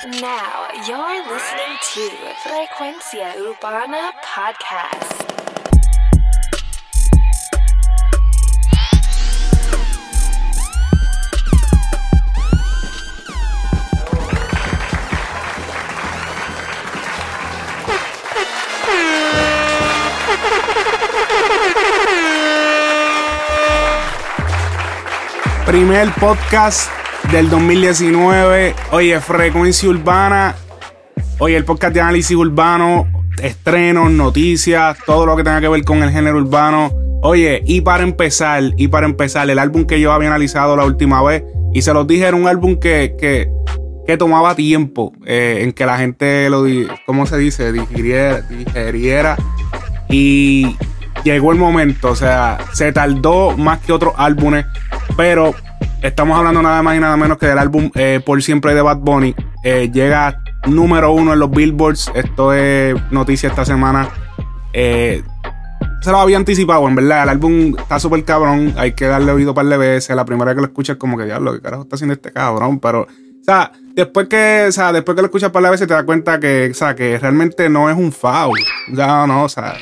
Now you're listening to Frecuencia Urbana Podcast. Primer podcast del 2019. Oye, Frecuencia Urbana. Oye, el podcast de análisis urbano, estrenos, noticias, todo lo que tenga que ver con el género urbano. Oye, y para empezar, y para empezar, el álbum que yo había analizado la última vez, y se los dije, era un álbum que, que, que tomaba tiempo eh, en que la gente lo, ¿cómo se dice? Digiriera, digeriera. Y llegó el momento, o sea, se tardó más que otros álbumes, pero estamos hablando nada más y nada menos que del álbum eh, Por Siempre de Bad Bunny. Eh, llega número uno en los billboards. Esto es noticia esta semana. Eh, se lo había anticipado, en verdad. El álbum está súper cabrón. Hay que darle oído par de veces. La primera vez que lo escuchas, como que diablo, ¿qué carajo está haciendo este cabrón? Pero, o sea, después que, o sea, después que lo escuchas par de veces, te das cuenta que, o sea, que realmente no es un foul. Ya, no, o sea,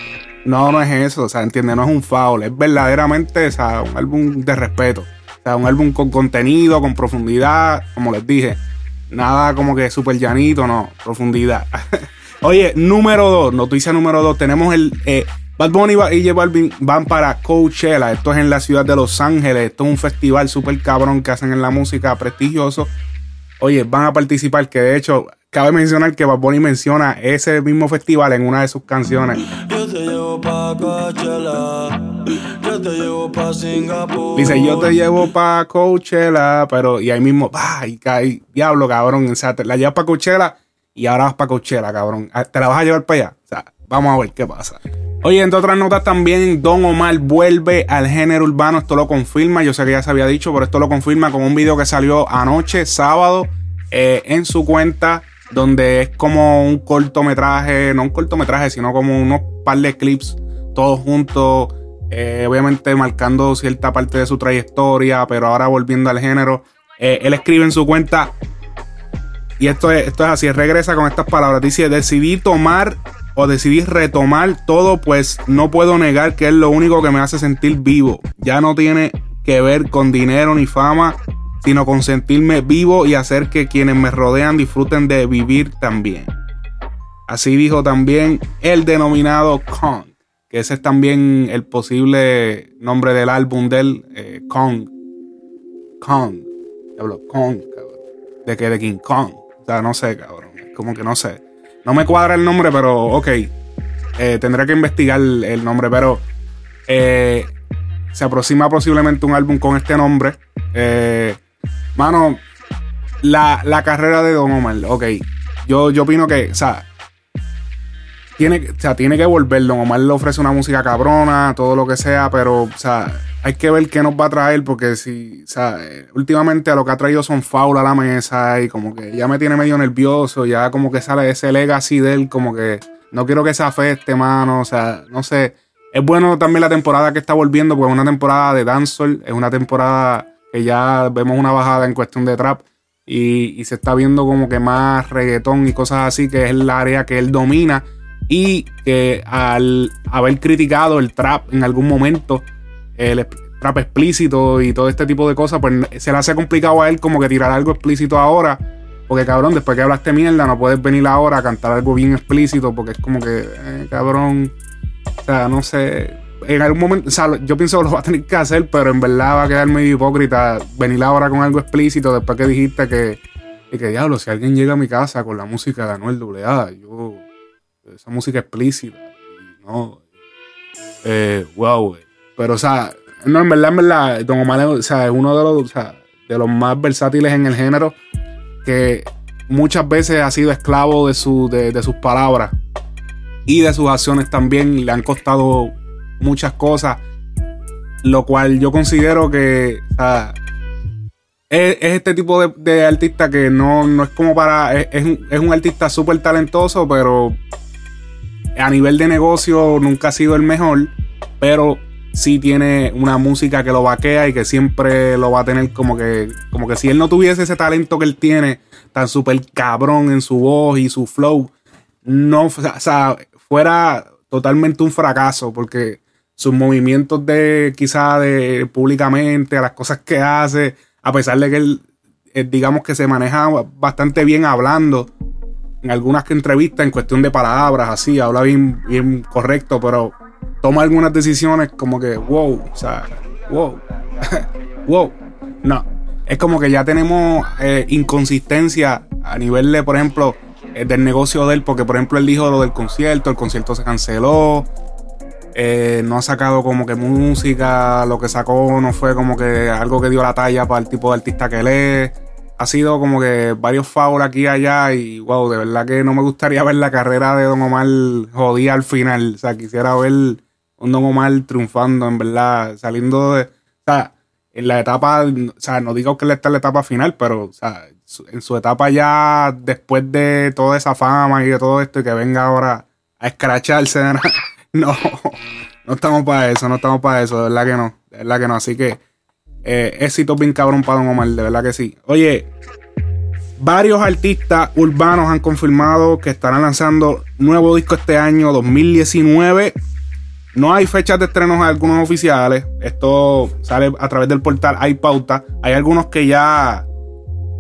no, no es eso. O sea, entiende, no es un foul. Es verdaderamente, o sea, un álbum de respeto. O sea, un álbum con contenido, con profundidad, como les dije. Nada como que súper llanito, no, profundidad. Oye, número dos, noticia número dos, tenemos el... eh, Bad Bunny y J Balvin van para Coachella. Esto es en la ciudad de Los Ángeles. Esto es un festival súper cabrón que hacen en la música prestigioso. Oye, van a participar, que de hecho, cabe mencionar que Bad Bunny menciona ese mismo festival en una de sus canciones. Yo te llevo pa' Coachella, te llevo pa' Singapur. Dice, yo te llevo para Coachella, pero y ahí mismo, bah, y diablo, cabrón. O sea, la llevas para Coachella y ahora vas para Coachella, cabrón. Ah, Te la vas a llevar para allá. O sea, vamos a ver qué pasa. Oye, entre otras notas también, Don Omar vuelve al género urbano. Esto lo confirma. Yo sé que ya se había dicho, pero esto lo confirma con un video que salió anoche, sábado, eh, en su cuenta, donde es como un cortometraje, no un cortometraje, sino como unos par de clips, todos juntos, eh, obviamente marcando cierta parte de su trayectoria, pero ahora volviendo al género. Eh, él escribe en su cuenta, y esto es, esto es así, regresa con estas palabras. Dice, decidí tomar o decidí retomar todo, pues no puedo negar que es lo único que me hace sentir vivo. Ya no tiene que ver con dinero ni fama, sino con sentirme vivo y hacer que quienes me rodean disfruten de vivir también. Así dijo también el denominado Kong, que ese es también el posible nombre del álbum del eh, Kong. Kong. Diablo, Kong, cabrón. De que de King Kong. O sea, no sé, cabrón. Como que no sé. No me cuadra el nombre, pero ok. Eh, tendré que investigar el, el nombre, pero eh, se aproxima posiblemente un álbum con este nombre. Eh, mano, la, la carrera de Don Omar, ok. Yo, yo opino que, o sea, tiene, o sea, tiene que volver. Don Omar le ofrece una música cabrona, todo lo que sea, pero, o sea, hay que ver qué nos va a traer, porque si, o sea, eh, últimamente a lo que ha traído son foul a la mesa y como que ya me tiene medio nervioso, ya como que sale ese legacy de él, como que no quiero que se afecte, mano, o sea, no sé. Es bueno también la temporada que está volviendo, porque es una temporada de dancehall, es una temporada que ya vemos una bajada en cuestión de trap y, y se está viendo como que más reggaetón y cosas así, que es el área que él domina y que al haber criticado el trap en algún momento, el trap explícito y todo este tipo de cosas, pues se le hace complicado a él como que tirar algo explícito ahora. Porque cabrón, después que hablaste mierda, no puedes venir ahora a cantar algo bien explícito, porque es como que, eh, cabrón, o sea, no sé. En algún momento, o sea, yo pienso que lo va a tener que hacer, pero en verdad va a quedar medio hipócrita venir ahora con algo explícito después que dijiste que, y que diablo, si alguien llega a mi casa con la música de Anuel AA, yo, esa música explícita, no, eh, wow. Pero, o sea, no, en verdad, en verdad, Don Omar o sea, es uno de los, o sea, de los más versátiles en el género que muchas veces ha sido esclavo de, su, de, de sus palabras y de sus acciones también. Le han costado muchas cosas, lo cual yo considero que o sea, es, es este tipo de, de artista que no, no es como para. Es, es un, es un artista súper talentoso, pero a nivel de negocio nunca ha sido el mejor. Pero sí tiene una música que lo vaquea y que siempre lo va a tener como que, como que si él no tuviese ese talento que él tiene, tan súper cabrón en su voz y su flow, no, o sea, fuera totalmente un fracaso porque sus movimientos de quizá de públicamente, las cosas que hace, a pesar de que él, eh, digamos que se maneja bastante bien hablando, en algunas entrevistas en cuestión de palabras, así, habla bien, bien correcto, pero toma algunas decisiones como que, wow, o sea, wow, wow. No, es como que ya tenemos eh, inconsistencia a nivel de, por ejemplo, eh, del negocio de él, porque por ejemplo él dijo lo del concierto, el concierto se canceló, eh, no ha sacado como que música, lo que sacó no fue como que algo que dio la talla para el tipo de artista que él es. Ha sido como que varios favores aquí y allá y wow, de verdad que no me gustaría ver la carrera de Don Omar jodida al final. O sea, quisiera ver un Don Omar triunfando, en verdad, saliendo de... O sea, en la etapa, o sea, no digo que él está en la etapa final, pero, o sea, en su etapa ya después de toda esa fama y de todo esto y que venga ahora a escracharse, no, no estamos para eso, no estamos para eso, de verdad que no, de verdad que no, así que eh, éxito bien cabrón para Don Omar, de verdad que sí. Oye, varios artistas urbanos han confirmado que estarán lanzando nuevo disco este año 2019. No hay fechas de estrenos algunos oficiales. Esto sale a través del portal Hay Pauta. Hay algunos que ya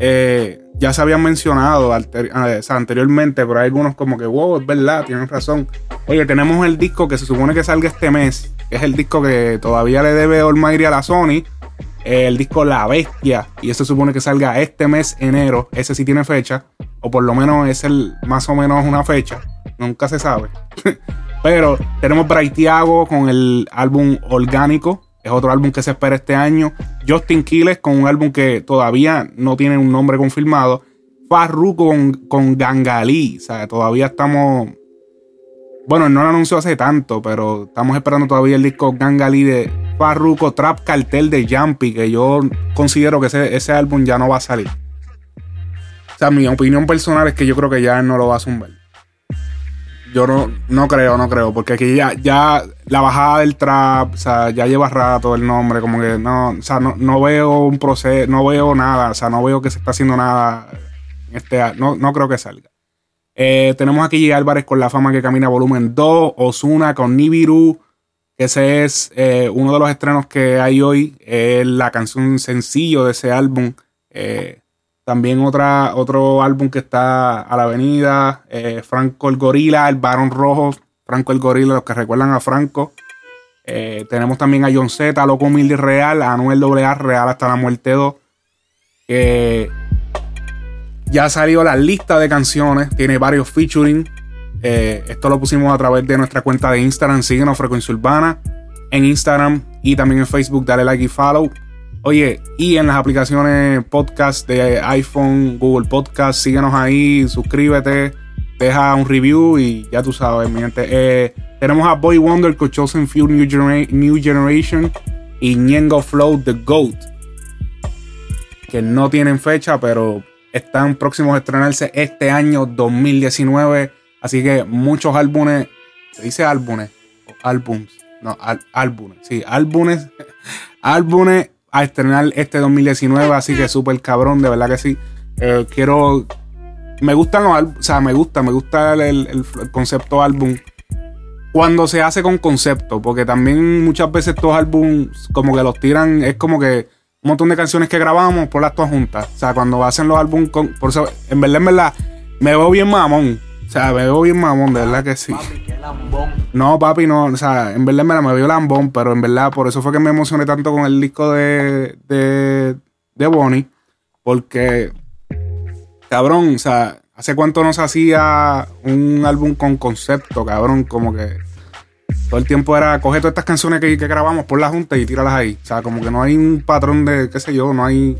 eh, ya se habían mencionado eh, anteriormente, pero hay algunos como que, wow, es verdad, tienen razón. Oye, tenemos el disco que se supone que salga este mes, es el disco que todavía le debe Olmairi a la Sony, el disco La Bestia, y eso supone que salga este mes, enero, ese sí tiene fecha, o por lo menos es el más o menos una fecha, nunca se sabe. pero tenemos Braithiago con el álbum Orgánico, es otro álbum que se espera este año. Justin Quiles con un álbum que todavía no tiene un nombre confirmado. Farru con, con Gangalí. O sea, todavía estamos. Bueno, no lo anunció hace tanto, pero estamos esperando todavía el disco Gangalí de Farruko Trap Cartel de Jumpy, que yo considero que ese, ese álbum ya no va a salir. O sea, mi opinión personal es que yo creo que ya no lo va a zumbar. Yo no, no creo, no creo, porque aquí ya, ya la bajada del trap, o sea, ya lleva rato el nombre, como que no, o sea, no, no veo un proceso, no veo nada, o sea, no veo que se está haciendo nada. Este, no, no creo que salga. Eh, tenemos aquí Álvarez con la fama que camina volumen 2, Osuna con Nibiru, ese es eh, uno de los estrenos que hay hoy, es la canción sencillo de ese álbum. Eh, también otro álbum que está a la avenida, eh, Franco el Gorila, El Barón Rojo, Franco el Gorila, los que recuerdan a Franco. Tenemos también a John Z, Loco Humilde Real, a Anuel AA, Real hasta la muerte 2. ya ha salido la lista de canciones, tiene varios featuring. Eh, esto lo pusimos a través de nuestra cuenta de Instagram, síguenos Frecuencia Urbana en Instagram y también en Facebook, dale like y follow. Oye, y en las aplicaciones podcast de iPhone, Google Podcast, síguenos ahí, suscríbete, deja un review y ya tú sabes, mi gente. Eh, tenemos a Boy Wonder con Chosen Few New, New Generation y Ñengo Flow The Goat, que no tienen fecha, pero están próximos a estrenarse este año 2019. Así que muchos álbumes, se dice álbumes álbums, no, álbumes, sí, álbumes, álbumes a estrenar este 2019, así que súper cabrón, de verdad que sí. Eh, quiero. Me gustan los álbumes, o sea, me gusta, me gusta el, concepto álbum. Cuando se hace con concepto, porque también muchas veces estos álbumes, como que los tiran, es como que un montón de canciones que grabamos por las todas juntas. O sea, cuando hacen los álbumes. Por eso, en verdad, en verdad, me veo bien mamón. O sea, me veo bien mamón, de verdad que sí. Papi, qué lambón. No, papi, no. O sea, en verdad me, me veo lambón, pero en verdad por eso fue que me emocioné tanto con el disco de, de, de Bonnie. Porque, cabrón, o sea, ¿hace cuánto no se hacía un álbum con concepto, cabrón? Como que todo el tiempo era coger todas estas canciones que, que grabamos por la junta y tírarlas ahí. O sea, como que no hay un patrón de, qué sé yo, no hay.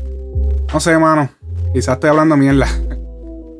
No sé, mano. Quizás estoy hablando mierda.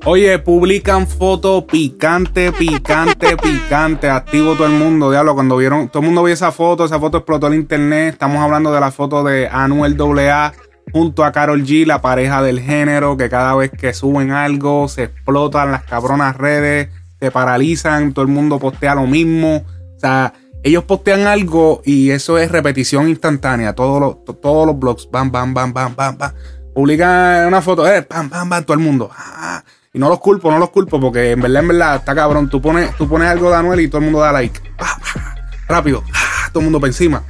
Oye, publican foto picante, picante, picante. Activo todo el mundo. Diablo, cuando vieron, todo el mundo vio esa foto, esa foto explotó el internet. Estamos hablando de la foto de Anuel AA junto a Carol G, la pareja del género, que cada vez que suben algo se explotan las cabronas redes, se paralizan, todo el mundo postea lo mismo. O sea, ellos postean algo y eso es repetición instantánea. Todos los, to- todos los blogs, bam, bam, bam, bam, bam, bam. Publican una foto, eh, bam, bam, bam, todo el mundo. Ah, y no los culpo, no los culpo, porque en verdad, en verdad, está cabrón. Tú pones, tú pones algo de Anuel y todo el mundo da like. Pa, pa, rápido, ah, todo el mundo para encima.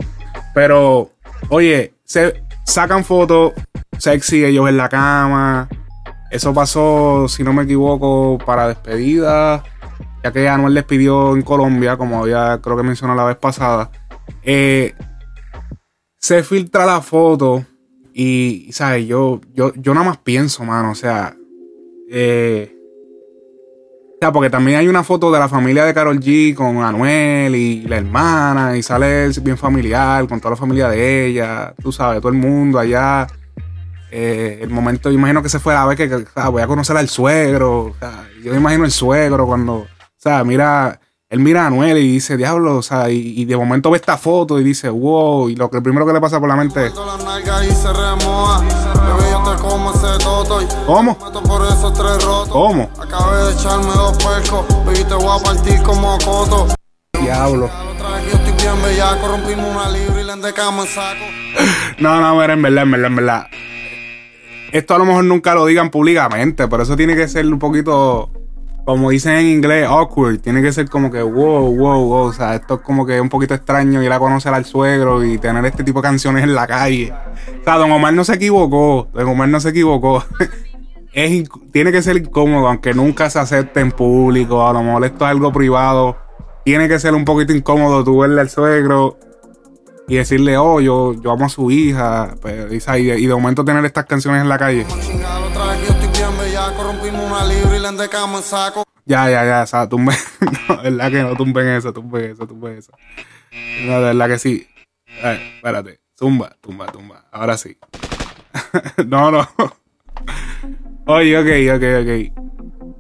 Pero, oye, se sacan fotos sexy ellos en la cama. Eso pasó, si no me equivoco, para despedida. Ya que Anuel despidió en Colombia, como había, creo que mencionó la vez pasada. Eh, se filtra la foto y, ¿sabes? Yo, yo, yo nada más pienso, mano, o sea, eh, o sea, porque también hay una foto de la familia de Carol G con Anuel y la hermana, y sale bien familiar, con toda la familia de ella, tú sabes, todo el mundo allá. Eh, el momento, imagino que se fue a ver que, que, o sea, voy a conocer al suegro. o sea, yo me imagino el suegro cuando, o sea, mira, él mira a Anuel y dice, diablo, o sea, y, y de momento ve esta foto y dice, wow, y lo que primero que le pasa por la mente es, Y te como ese toto. y ¿cómo? Meto por esos tres rotos. ¿Cómo? Acabé de echarme dos percos. Baby, te voy a partir como coto. Diablo. Ya lo traje, yo estoy bien bellaco. Rompimos una libra y le endecamos en saco. No, no, mira, en verdad, en verdad, en verdad. Esto a lo mejor nunca lo digan públicamente, pero eso tiene que ser un poquito, como dicen en inglés, awkward. Tiene que ser como que, wow, wow, wow. O sea, esto es como que un poquito extraño ir a conocer al suegro y tener este tipo de canciones en la calle. O sea, Don Omar no se equivocó. Don Omar no se equivocó. es, tiene que ser incómodo, aunque nunca se acepte en público. A lo mejor esto es algo privado. Tiene que ser un poquito incómodo tú verle al suegro y decirle, oh, yo, yo amo a su hija. Pues, y, y de momento tener estas canciones en la calle. Ya, ya, ya, o sea, tumben. no, de verdad que no tumben eso, tumben eso, tumben eso. No, de verdad que sí. A espérate. Tumba, tumba, tumba. Ahora sí. no, no. Oye, ok, ok, ok.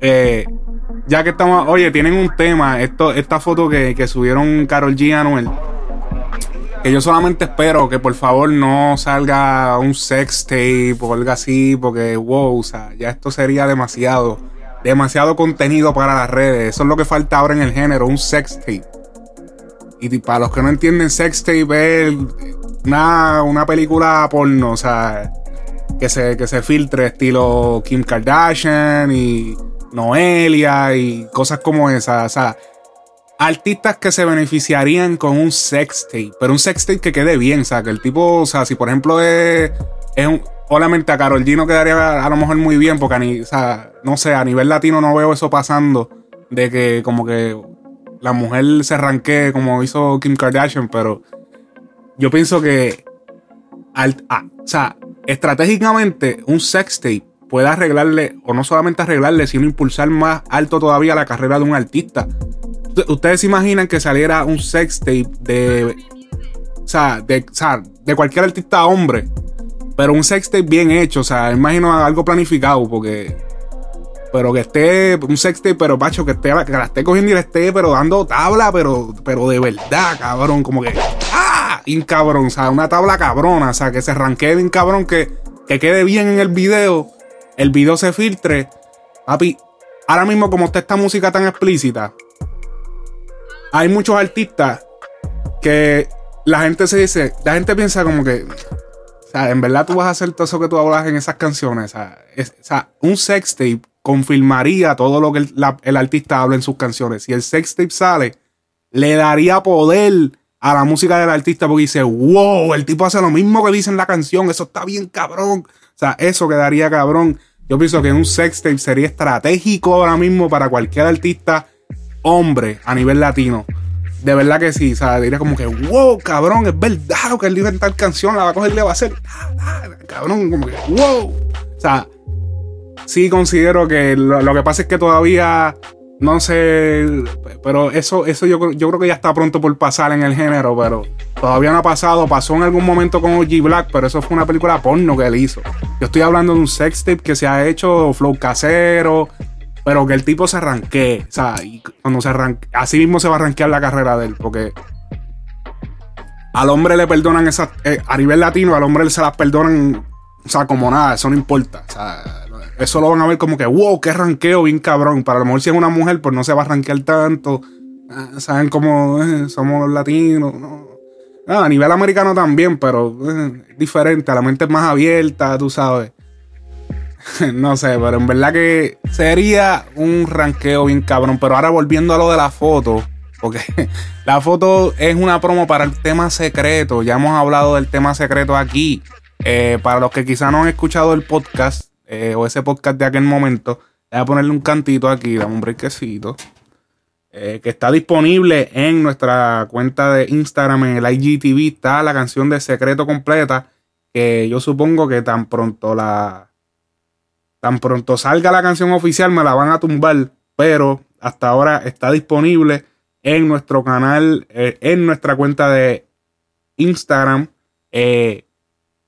Eh, ya que estamos. Oye, tienen un tema. Esto, esta foto que, que subieron Carol G Anuel. Que yo solamente espero que por favor no salga un sex tape o algo así. Porque, wow, o sea, ya esto sería demasiado. Demasiado contenido para las redes. Eso es lo que falta ahora en el género, un sex tape. Y para los que no entienden, sex tape es una, película porno, o sea, que se, que se filtre estilo Kim Kardashian y Noelia y cosas como esas. O sea, artistas que se beneficiarían con un sex tape, pero un sex tape que quede bien, o sea, que el tipo, o sea, si por ejemplo es, es un, obviamente a Carol G no quedaría a lo mejor muy bien, porque a o sea, no sé, a nivel latino no veo eso pasando, de que como que la mujer se arranque como hizo Kim Kardashian, pero yo pienso que, o sea, estratégicamente un sex tape puede arreglarle, o no solamente arreglarle, sino impulsar más alto todavía la carrera de un artista. Usted- Ustedes se imaginan que saliera un sex tape de, o sea, de, o sea, de cualquier artista hombre, pero un sex tape bien hecho, o sea, imagino algo planificado, porque pero que esté un sextape, pero pacho, que, esté, que la esté cogiendo y le esté, pero dando tabla, pero, pero de verdad, cabrón, como que, ¡ah! Un cabrón, o sea, una tabla cabrona, o sea, que se ranquee bien cabrón, que, que quede bien en el video, el video se filtre. Papi, ahora mismo como está esta música tan explícita, hay muchos artistas que la gente se dice, la gente piensa como que, o sea, en verdad tú vas a hacer todo eso que tú hablas en esas canciones. O sea, o sea, un sextape confirmaría todo lo que el, el artista habla en sus canciones. Si el sextape sale, le daría poder a la música del artista porque dice, wow, el tipo hace lo mismo que dice en la canción, eso está bien cabrón. O sea, eso quedaría cabrón. Yo pienso que un sextape sería estratégico ahora mismo para cualquier artista hombre a nivel latino. De verdad que sí, o sea, diría como que, wow, cabrón, es verdad que él dijo en tal canción, la va a coger y le va a hacer, cabrón, como que, wow. O sea, sí considero que lo, lo que pasa es que todavía, no sé, pero eso, eso yo, yo creo que ya está pronto por pasar en el género, pero todavía no ha pasado, pasó en algún momento con OG Black, pero eso fue una película porno que él hizo. Yo estoy hablando de un sextape que se ha hecho, flow casero, pero que el tipo se arranque, o sea, y cuando se arranque, así mismo se va a arranquear la carrera de él, porque al hombre le perdonan esas, eh, a nivel latino, al hombre se las perdonan, o sea, como nada, eso no importa, o sea, eso lo van a ver como que, wow, qué ranqueo bien cabrón, para lo mejor si es una mujer, pues no se va a ranquear tanto, ah, saben cómo eh, somos los latinos, ¿no? Ah, a nivel americano también, pero eh, diferente, la mente es más abierta, tú sabes. no sé, pero en verdad que sería un ranqueo bien cabrón. Pero ahora volviendo a lo de la foto, porque la foto es una promo para el tema secreto. Ya hemos hablado del tema secreto aquí. Eh, para los que quizá no han escuchado el podcast eh, o ese podcast de aquel momento, voy a ponerle un cantito aquí, dame un brequecito. Eh, que está disponible en nuestra cuenta de Instagram, en el IGTV, está la canción de Secreto completa. Que yo supongo que tan pronto la. Tan pronto salga la canción oficial, me la van a tumbar. Pero hasta ahora está disponible en nuestro canal, eh, en nuestra cuenta de Instagram. Eh,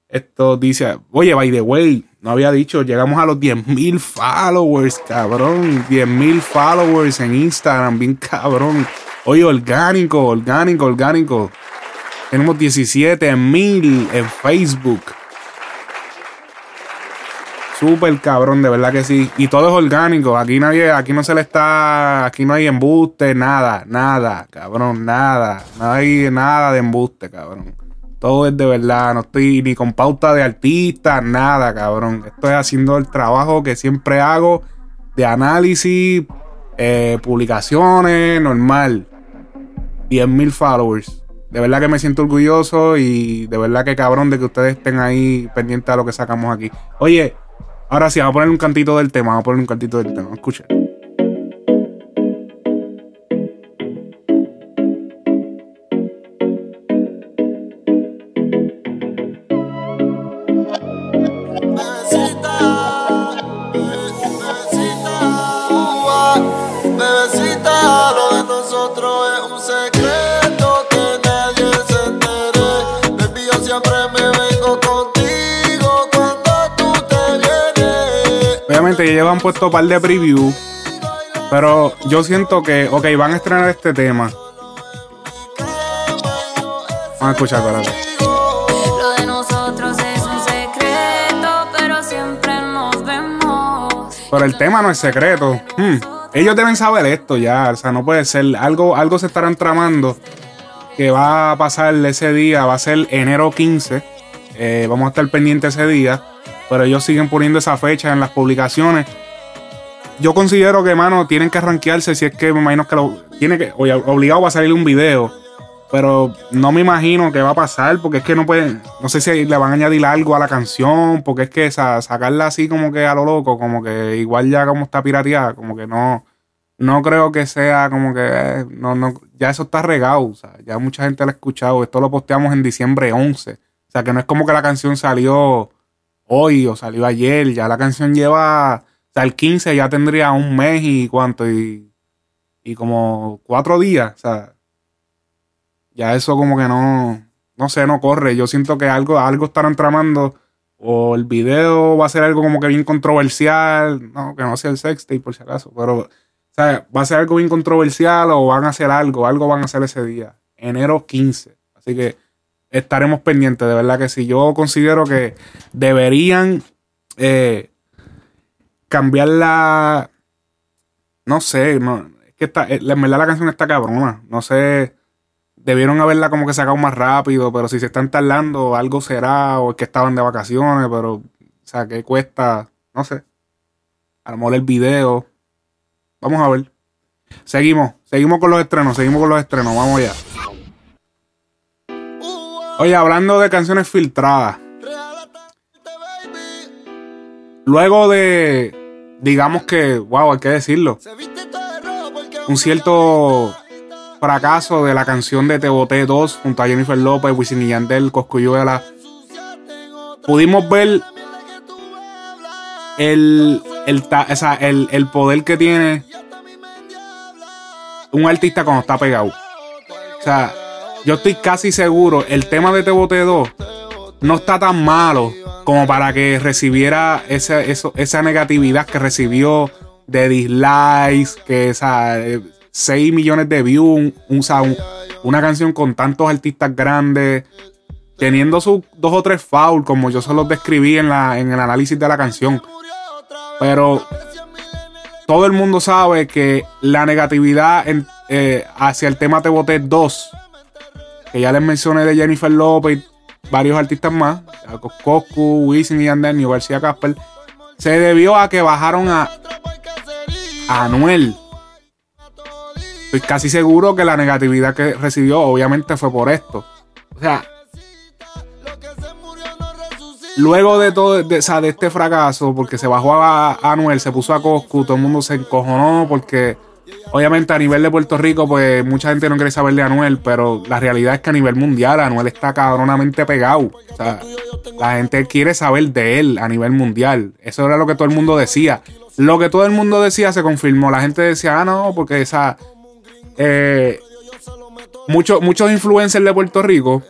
esto dice, oye, by the way, no había dicho, llegamos a los 10.000 followers, cabrón. 10.000 followers en Instagram, bien cabrón. Oye, orgánico, orgánico, orgánico. Tenemos 17.000 en Facebook. Súper cabrón, de verdad que sí. Y todo es orgánico. Aquí nadie, aquí no se le está, aquí no hay embuste, nada, nada, cabrón, nada. No hay nada de embuste, cabrón. Todo es de verdad. No estoy ni con pauta de artista, nada, cabrón. Estoy haciendo el trabajo que siempre hago de análisis, eh, publicaciones, normal. 10.000 followers. De verdad que me siento orgulloso y de verdad que cabrón de que ustedes estén ahí pendientes a lo que sacamos aquí. Oye, ahora sí, vamos a poner un cantito del tema. Vamos a poner un cantito del tema. Escuchen. Ya llevan puesto un par de preview. Pero yo siento que, ok, van a estrenar este tema. Vamos a escuchar, espérate. Lo de nosotros es un secreto, pero siempre nos vemos. Pero el tema no es secreto. Hmm. Ellos deben saber esto ya. O sea, no puede ser. Algo, algo se estarán tramando que va a pasar ese día. Va a ser enero 15. Eh, vamos a estar pendientes ese día. Pero ellos siguen poniendo esa fecha en las publicaciones. Yo considero que, mano, tienen que rankearse si es que me imagino que lo. Tiene que. obligado va a salir un video. Pero no me imagino que va a pasar. Porque es que no pueden. No sé si le van a añadir algo a la canción. Porque es que sa- sacarla así como que a lo loco. Como que igual ya como está pirateada. Como que no. No creo que sea como que. no, no, ya eso está regado. O sea, ya mucha gente lo ha escuchado. Esto lo posteamos en diciembre 11. O sea, que no es como que la canción salió hoy o salió ayer. Ya la canción lleva. O sea, el 15 ya tendría un mes y cuánto. Y, y como cuatro días. O sea, ya eso como que no. No sé, no corre. Yo siento que algo, algo estarán tramando. O el video va a ser algo como que bien controversial. No, que no sea el sextape por si acaso. Pero, o sea, va a ser algo bien controversial o van a hacer algo. Algo van a hacer ese día. Enero 15. Así que estaremos pendientes. De verdad que sí. Yo considero que deberían eh, cambiar la. No sé, no, es que está, eh, en verdad la canción está cabrona. No sé, debieron haberla como que sacado más rápido, pero si se están tardando, algo será, o es que estaban de vacaciones, pero, o sea, que cuesta, no sé. A lo mejor el video. Vamos a ver. Seguimos, seguimos con los estrenos, seguimos con los estrenos, vamos allá. Oye, hablando de canciones filtradas. Luego de, digamos que, wow, hay que decirlo, un cierto fracaso de la canción de Te Boté 2 junto a Jennifer López, Wisin y Yandel, Coscuyuela. Pudimos ver el, el, o sea, el, el poder que tiene un artista cuando está pegado. O sea, yo estoy casi seguro, el tema de Te Boté 2 no está tan malo como para que recibiera esa, esa negatividad que recibió de dislikes, que esa, 6 millones de views, una canción con tantos artistas grandes, teniendo sus dos o tres fouls, como yo se los describí en, la, en el análisis de la canción. Pero todo el mundo sabe que la negatividad, eh, hacia el tema Te Boté 2, que ya les mencioné de Jennifer Lopez y varios artistas más, Coscu, Wisin y Yandel, García Casper, se debió a que bajaron a, Anuel. Estoy casi seguro que la negatividad que recibió obviamente fue por esto. O sea, luego de todo, de, o sea, de este fracaso, porque se bajó a Anuel, se puso a Coscu, todo el mundo se encojonó porque obviamente a nivel de Puerto Rico, pues mucha gente no quiere saber de Anuel, pero la realidad es que a nivel mundial Anuel está cabronamente pegado. O sea, la gente quiere saber de él a nivel mundial. Eso era lo que todo el mundo decía. Lo que todo el mundo decía se confirmó. La gente decía, ah, no, porque esa. Eh, muchos, muchos influencers de Puerto Rico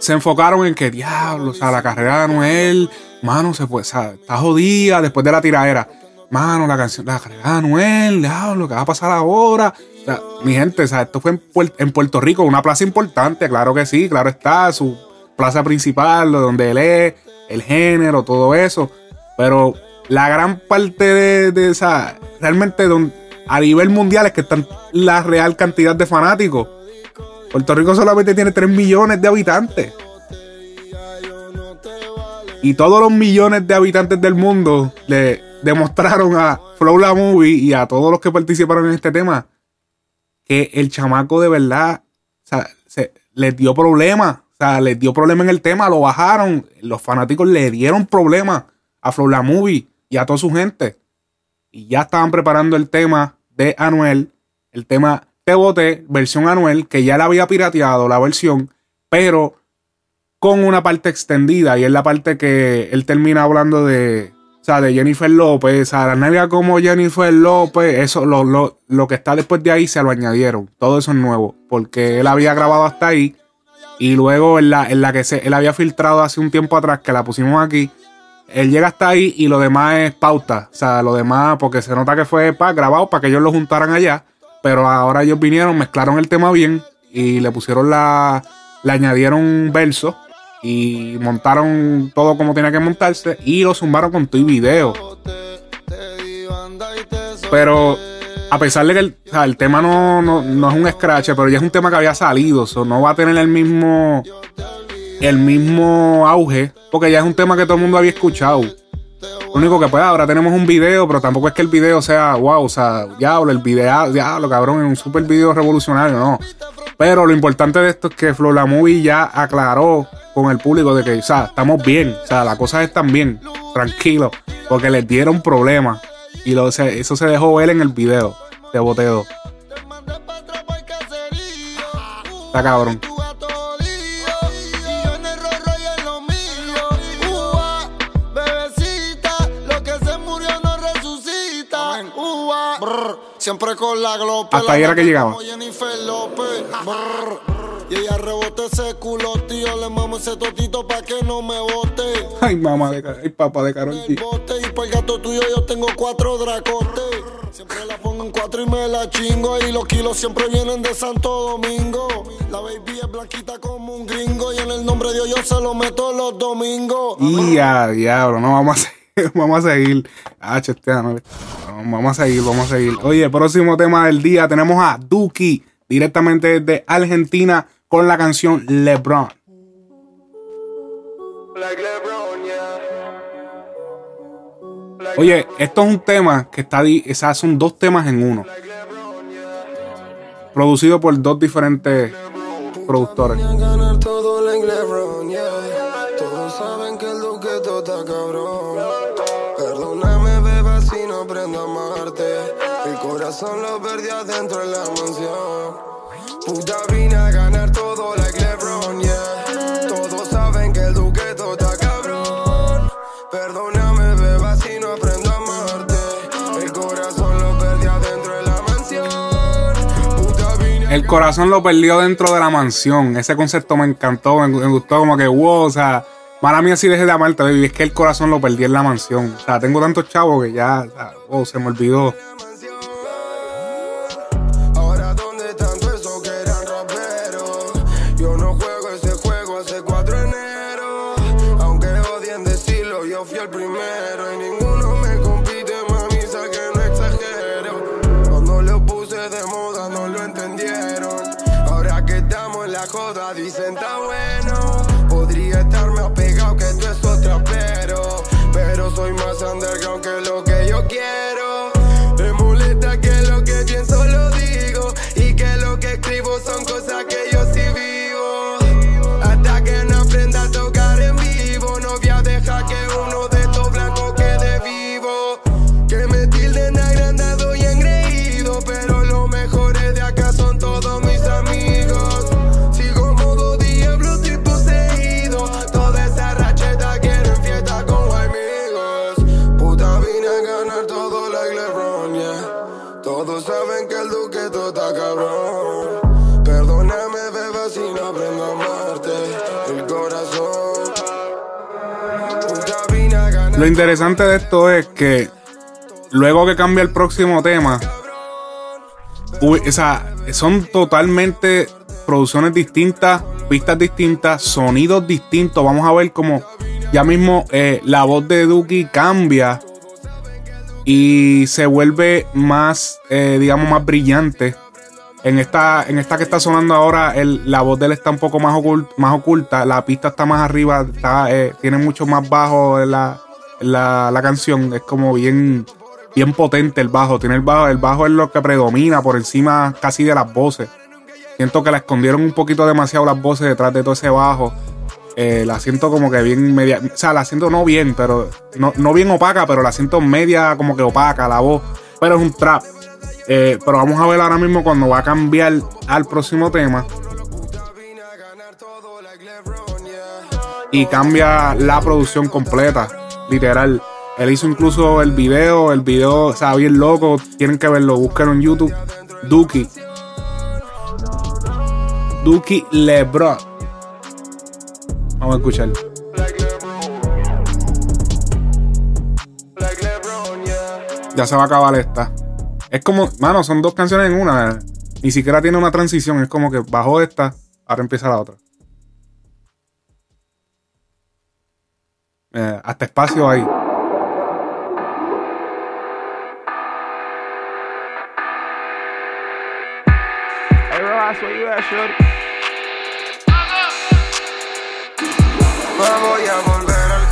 se enfocaron en que, diablo, o sea, la carrera de Anuel, mano, se puede, o está jodida después de la tiradera. Mano, la canción, la carrera Anuel, diablo, ¿qué va a pasar ahora? O sea, mi gente, o sea, esto fue en, Puer- en Puerto Rico, una plaza importante, claro que sí, claro está, su plaza principal, lo donde él es, el género, todo eso. Pero la gran parte de, de esa, realmente don- a nivel mundial es que están la real cantidad de fanáticos. Puerto Rico solamente tiene 3 millones de habitantes. Y todos los millones de habitantes del mundo le demostraron a Flow La Movie y a todos los que participaron en este tema que el chamaco de verdad se, les dio problemas. O sea, les dio problemas en el tema, lo bajaron. Los fanáticos le dieron problemas a Flow La Movie y a toda su gente. Y ya estaban preparando el tema de Anuel, el tema Te Boté, versión Anuel, que ya la había pirateado la versión, pero con una parte extendida. Y es la parte que él termina hablando de, sea, de Jennifer López, a la nalga como Jennifer López, eso, lo, lo, lo que está después de ahí se lo añadieron. Todo eso es nuevo, porque él había grabado hasta ahí. Y luego en la, en la que se, él había filtrado hace un tiempo atrás, que la pusimos aquí, él llega hasta ahí y lo demás es pauta. O sea, lo demás, porque se nota que fue pa, grabado para que ellos lo juntaran allá. Pero ahora ellos vinieron, mezclaron el tema bien y le pusieron la. Le añadieron versos y montaron todo como tenía que montarse y lo zumbaron con tu video. Pero a pesar de que el, tema no, no, no es un scratch, pero ya es un tema que había salido, so no va a tener el mismo el mismo auge, porque ya es un tema que todo el mundo había escuchado. Lo único que pues ahora tenemos un video, pero tampoco es que el video sea wow, o sea, diablo, el video, diablo, cabrón, es un super video revolucionario, no. Pero lo importante de esto es que Flow La Movie ya aclaró con el público de que, o sea, estamos bien, o sea, las cosas están bien, tranquilo, porque les dieron problemas. Y lo, se- eso se dejó ver en el video de Boteo. Está cabrón. Siempre con la. Hasta ahí era que llegaba. Brr. Y ella rebote ese culo, tío. Le mamo ese totito pa' que no me bote. Ay, mamá de ay, papá de G. bote y por el gato tuyo yo tengo cuatro dracotes. Siempre la pongo en cuatro y me la chingo. Y los kilos siempre vienen de Santo Domingo. La baby es blanquita como un gringo. Y en el nombre de Dios yo se lo meto los domingos. Y a diablo, no vamos a seguir, vamos a seguir. Ah, chestea, no. Vamos a seguir, vamos a seguir. Oye, próximo tema del día tenemos a Duki directamente desde Argentina con la canción LeBron. Oye, esto es un tema que está, o sea, son dos temas en uno. Producido por dos diferentes productores. El corazón lo perdí adentro en la mansión. Puta, vine a ganar todo like LeBron, yeah. Todos saben que el duqueto está cabrón. Perdóname, beba, si no aprendo a amarte. El corazón lo perdí adentro en la mansión. Puta, vine El corazón lo perdió dentro de la mansión. Ese concepto me encantó, me, me gustó como que, wow, o sea, para mí así dejé de amarte, baby. Es que el corazón lo perdí en la mansión. O sea, tengo tantos chavos que ya, o sea, wow, se me olvidó. Lo interesante de esto es que luego que cambia el próximo tema, o sea, son totalmente producciones distintas, pistas distintas, sonidos distintos. Vamos a ver cómo ya mismo eh, la voz de Duki cambia y se vuelve más, eh, digamos, más brillante. En esta, en esta que está sonando ahora, la voz de él está un poco más, ocult- más oculta. La pista está más arriba, eh, tiene mucho más bajo la, la, la canción. Es como bien, bien potente el bajo. Tiene el bajo, el bajo es lo que predomina por encima casi de las voces. Siento que la escondieron un poquito demasiado las voces detrás de todo ese bajo. Eh, la siento como que bien media. O sea, la siento no bien, pero. No, no bien opaca, pero la siento media como que opaca la voz. Pero es un trap. Eh, pero vamos a ver ahora mismo cuando va a cambiar al próximo tema. Y cambia la producción completa. Literal. Él hizo incluso el video. El video, o sea, bien loco. Tienen que verlo. Búsquenlo en YouTube. Duki. Duki Lebron. Vamos a escuchar. Like LeBron. Like LeBron, yeah. Ya se va a acabar esta. Es como, mano, son dos canciones en una. Ni siquiera tiene una transición. Es como que bajó esta, ahora empieza la otra. Eh, hasta espacio ahí. A volver al.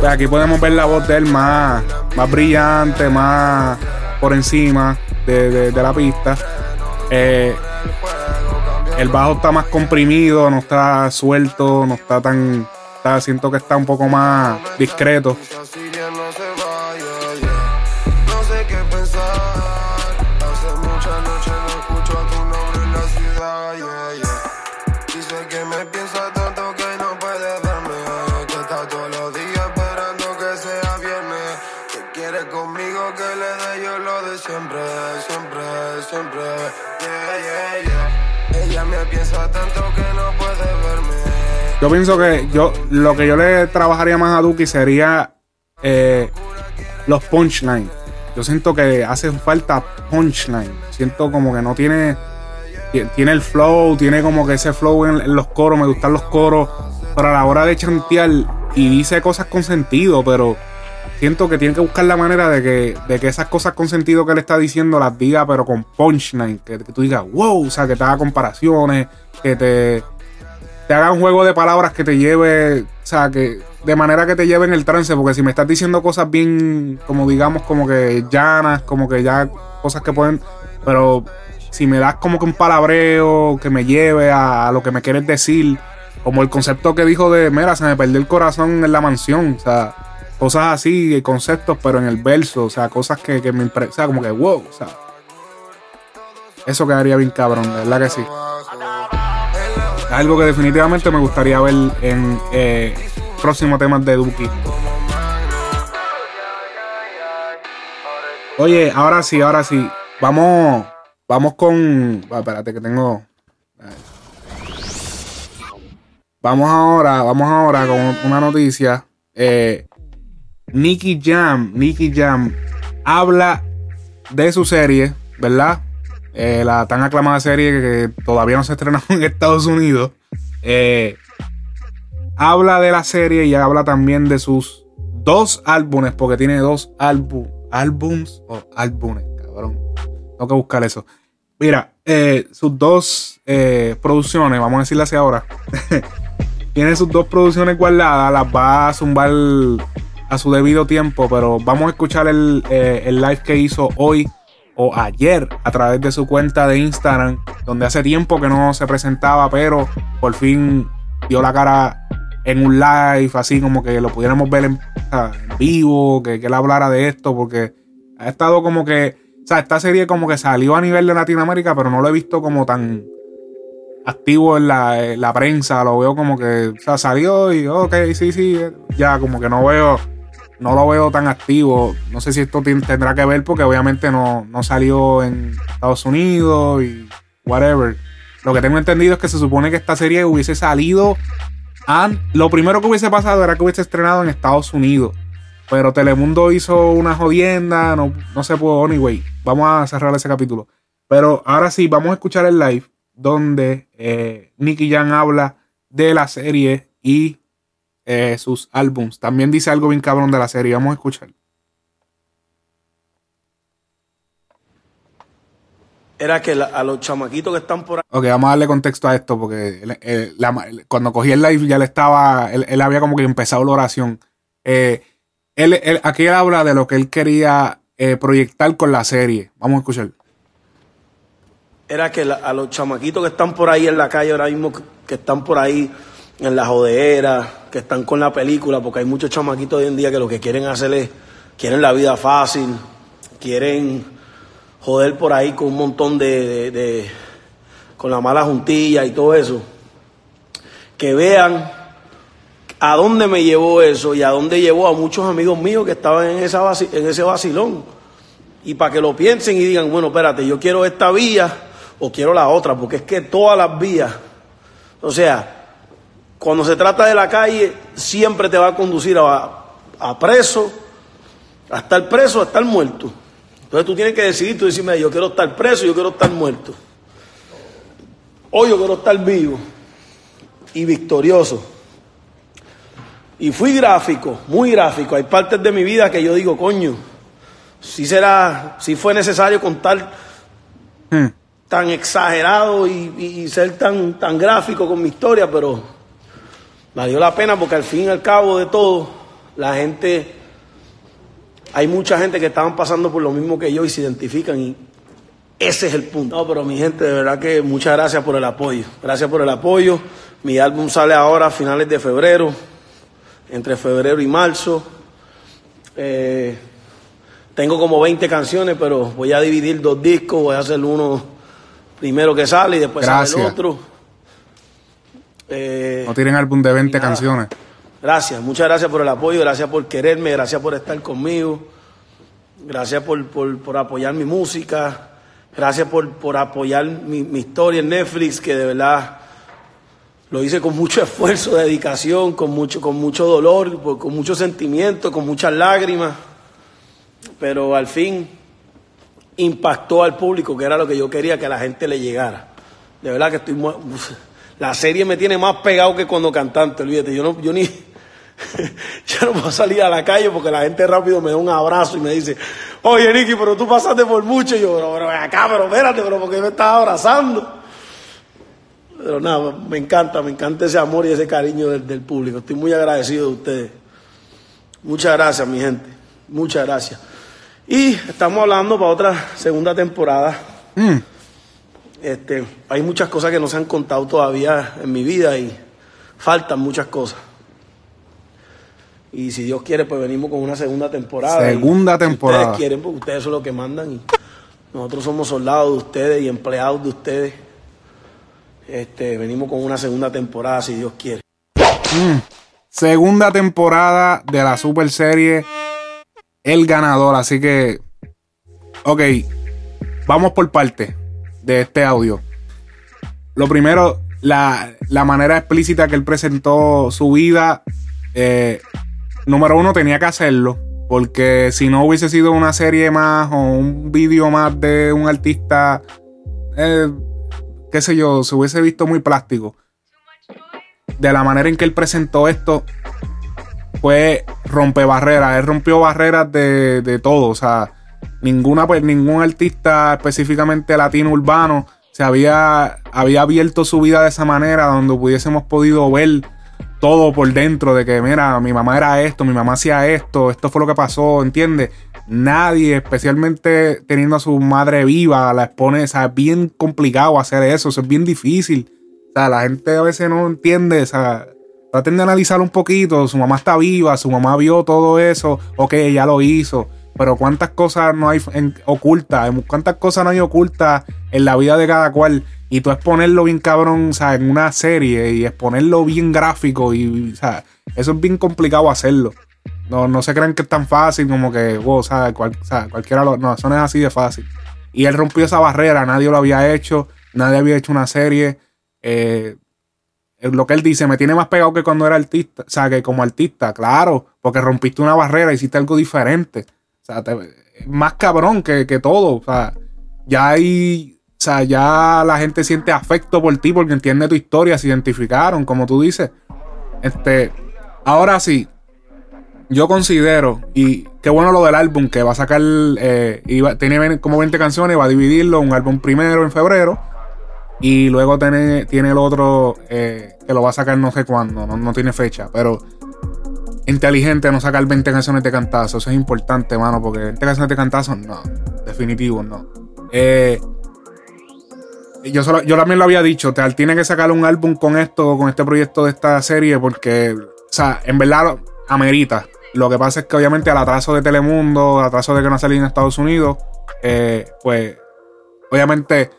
Pues aquí podemos ver la voz de él más, más brillante, más por encima de, de- de la pista. Eh, el bajo está más comprimido, no está suelto, no está tan. siento que está un poco más discreto. Conmigo que le dé yo lo de siempre, siempre, siempre. Yeah, yeah, yeah. Yo pienso que yo lo que yo le trabajaría más a Duki sería eh, los punchlines. Yo siento que hace falta punchline. Siento como que no tiene. ti- Tiene el flow, tiene como que ese flow en los coros. Me gustan los coros. Pero a la hora de chantear y dice cosas con sentido, pero siento que tiene que buscar la manera de que, de que esas cosas con sentido que le está diciendo las diga, pero con punchline. Que, que tú digas, wow, o sea, que te haga comparaciones, que te, te haga un juego de palabras que te lleve, o sea, que de manera que te lleve en el trance, porque si me estás diciendo cosas bien, como digamos, como que llanas, como que ya cosas que pueden, pero si me das como que un palabreo que me lleve a, a lo que me quieres decir, como el concepto que dijo de, mira, se me perdió el corazón en la mansión, o sea, cosas así, conceptos, pero en el verso, o sea, cosas que, que me impre- o sea, como que wow, o sea, eso quedaría bien cabrón, de verdad que sí. Algo que definitivamente me gustaría ver en eh, próximos temas de Duki. Oye, ahora sí, ahora sí. Vamos, vamos con. ah, espérate que tengo. Vamos ahora, vamos ahora con una noticia. Eh, Nicky Jam, Nicky Jam habla de su serie, ¿verdad? Eh, la tan aclamada serie que todavía no se estrenó en Estados Unidos. Eh, habla de la serie y habla también de sus dos álbumes, porque tiene dos álbum, álbums o álbumes, cabrón. Tengo que buscar eso. Mira, eh, sus dos producciones, vamos a decirle así ahora. tiene sus dos producciones guardadas, las va a zumbar a su debido tiempo, pero vamos a escuchar el, eh, el live que hizo hoy o ayer a través de su cuenta de Instagram, donde hace tiempo que no se presentaba, pero por fin dio la cara en un live, así como que lo pudiéramos ver en, vivo, que, que él hablara de esto, porque ha estado como que, o sea, esta serie como que salió a nivel de Latinoamérica, pero no lo he visto como tan activo en la, la prensa, lo veo como que, o sea, salió y, ok, sí, sí, ya como que no veo, no lo veo tan activo. No sé si esto tendrá que ver porque obviamente no, no salió en Estados Unidos y whatever. Lo que tengo entendido es que se supone que esta serie hubiese salido. lo primero que hubiese pasado era que hubiese estrenado en Estados Unidos. Pero Telemundo hizo una jodienda, no, no se pudo, anyway. Vamos a cerrar ese capítulo. Pero ahora sí, vamos a escuchar el live donde eh, Nicky Jam habla de la serie y eh, sus álbums. También dice algo bien cabrón de la serie. Vamos a escuchar. era que la- a los chamaquitos que están por ahí, Ok, vamos a darle contexto a esto porque él- él- la- cuando cogí el live ya le estaba, él, él había como que empezado la oración. Eh, él, aquí él habla de lo que él quería eh, proyectar con la serie. Vamos a escuchar. era que la- a los chamaquitos que están por ahí en la calle ahora mismo, que- que están por ahí en la jodera, que están con la película, porque hay muchos chamaquitos hoy en día que lo que quieren hacer es, quieren la vida fácil, quieren joder por ahí con un montón de, con la mala juntilla y todo eso. Que vean a dónde me llevó eso y a dónde llevó a muchos amigos míos que estaban en, esa en ese vacilón. Y para que lo piensen y digan, bueno, espérate, yo quiero esta vía o quiero la otra, porque es que todas las vías, o sea, cuando se trata de la calle, siempre te va a conducir a, a preso, a estar preso, a estar muerto. Entonces tú tienes que decidir, tú decirme, yo quiero estar preso, yo quiero estar muerto. O yo quiero estar vivo y victorioso. Y fui gráfico, muy gráfico. Hay partes de mi vida que yo digo, coño, si será, si fue necesario contar Hmm. tan exagerado y, y- y ser tan, tan gráfico con mi historia, pero valió la pena porque al fin y al cabo de todo, la gente, hay mucha gente que estaban pasando por lo mismo que yo y se identifican y ese es el punto. No, pero mi gente, de verdad que muchas gracias por el apoyo. Gracias por el apoyo. Mi álbum sale ahora a finales de febrero, entre febrero y marzo. Eh, tengo como 20 canciones, pero voy a dividir dos discos. Voy a hacer uno primero que sale y después sale el otro. Eh, No tienen álbum de 20 nada. canciones. Gracias, muchas gracias por el apoyo, gracias por quererme, gracias por estar conmigo, gracias por, por- por apoyar mi música, gracias por, por apoyar mi, mi historia en Netflix, que de verdad lo hice con mucho esfuerzo, dedicación, con mucho, con mucho dolor, con mucho sentimiento, con muchas lágrimas, pero al fin impactó al público, que era lo que yo quería que a la gente le llegara. De verdad que estoy mu- la serie me tiene más pegado que cuando cantante, olvídate, yo no yo ni yo no puedo salir a la calle porque la gente rápido me da un abrazo y me dice, "Oye, Nicky, pero tú pasaste por mucho." Y yo, "Pero, pero acá, pero espérate, pero porque me estás abrazando?" Pero nada, me encanta, me encanta ese amor y ese cariño del, del público. Estoy muy agradecido de ustedes. Muchas gracias, mi gente. Muchas gracias. Y estamos hablando para otra segunda temporada. Este, hay muchas cosas que no se han contado todavía en mi vida y faltan muchas cosas. Y si Dios quiere, pues venimos con una segunda temporada. Segunda Y si temporada. ustedes quieren, porque ustedes son los que mandan y nosotros somos soldados de ustedes y empleados de ustedes. Este, venimos con una segunda temporada, si Dios quiere. Segunda temporada de la super serie. El ganador. Así que. Ok. Vamos por parte de este audio. Lo primero, la, la manera explícita que él presentó su vida. eh, número uno, tenía que hacerlo. Porque si no hubiese sido una serie más o un vídeo más de un artista. eh, qué sé yo, se hubiese visto muy plástico de la manera en que él presentó esto fue rompe barreras. Él rompió barreras de, de todo. O sea, ninguna, pues, ningún artista específicamente latino urbano se había, había abierto su vida de esa manera, donde hubiésemos podido ver todo por dentro de que, mira, mi mamá era esto, mi mamá hacía esto, esto fue lo que pasó, ¿entiendes? Nadie, especialmente teniendo a su madre viva, la expone, o sea, es bien complicado hacer eso, eso es bien difícil. O sea, la gente a veces no entiende, o sea, traten de analizar un poquito, su mamá está viva, su mamá vio todo eso, ok, ella lo hizo, pero cuántas cosas no hay en- ocultas, cuántas cosas no hay ocultas en la vida de cada cual. Y tú exponerlo bien cabrón, o sea, en una serie y exponerlo bien gráfico y, o sea, eso es bien complicado hacerlo. No, no se crean que es tan fácil como que, wow, o sea, cual- o sea, cualquiera lo, no, eso no es así de fácil. Y él rompió esa barrera, nadie lo había hecho, nadie había hecho una serie. Eh, lo que él dice, me tiene más pegado que cuando era artista, o sea, que como artista, claro, porque rompiste una barrera, hiciste algo diferente. Sea, te- más cabrón que, que todo. O sea, ya hay, o sea, ya la gente siente afecto por ti porque entiende tu historia, se identificaron, como tú dices. Este, ahora sí, yo considero, y qué bueno lo del álbum, que va a sacar, eh, tiene como 20 canciones, va a dividirlo, un álbum primero en febrero, y luego tiene, tiene el otro eh, que lo va a sacar no sé cuándo, no, no tiene fecha, pero inteligente no sacar 20 canciones de cantazo, eso es importante, mano, porque 20 canciones de cantazo, no, definitivo, no. Eh, yo, solo- yo también lo había dicho, Teal tiene que sacar un álbum con esto, con este proyecto de esta serie, porque, o sea, en verdad amerita. Lo que pasa es que obviamente al atraso de Telemundo, al atraso de que no ha salido en Estados Unidos, eh, pues, obviamente,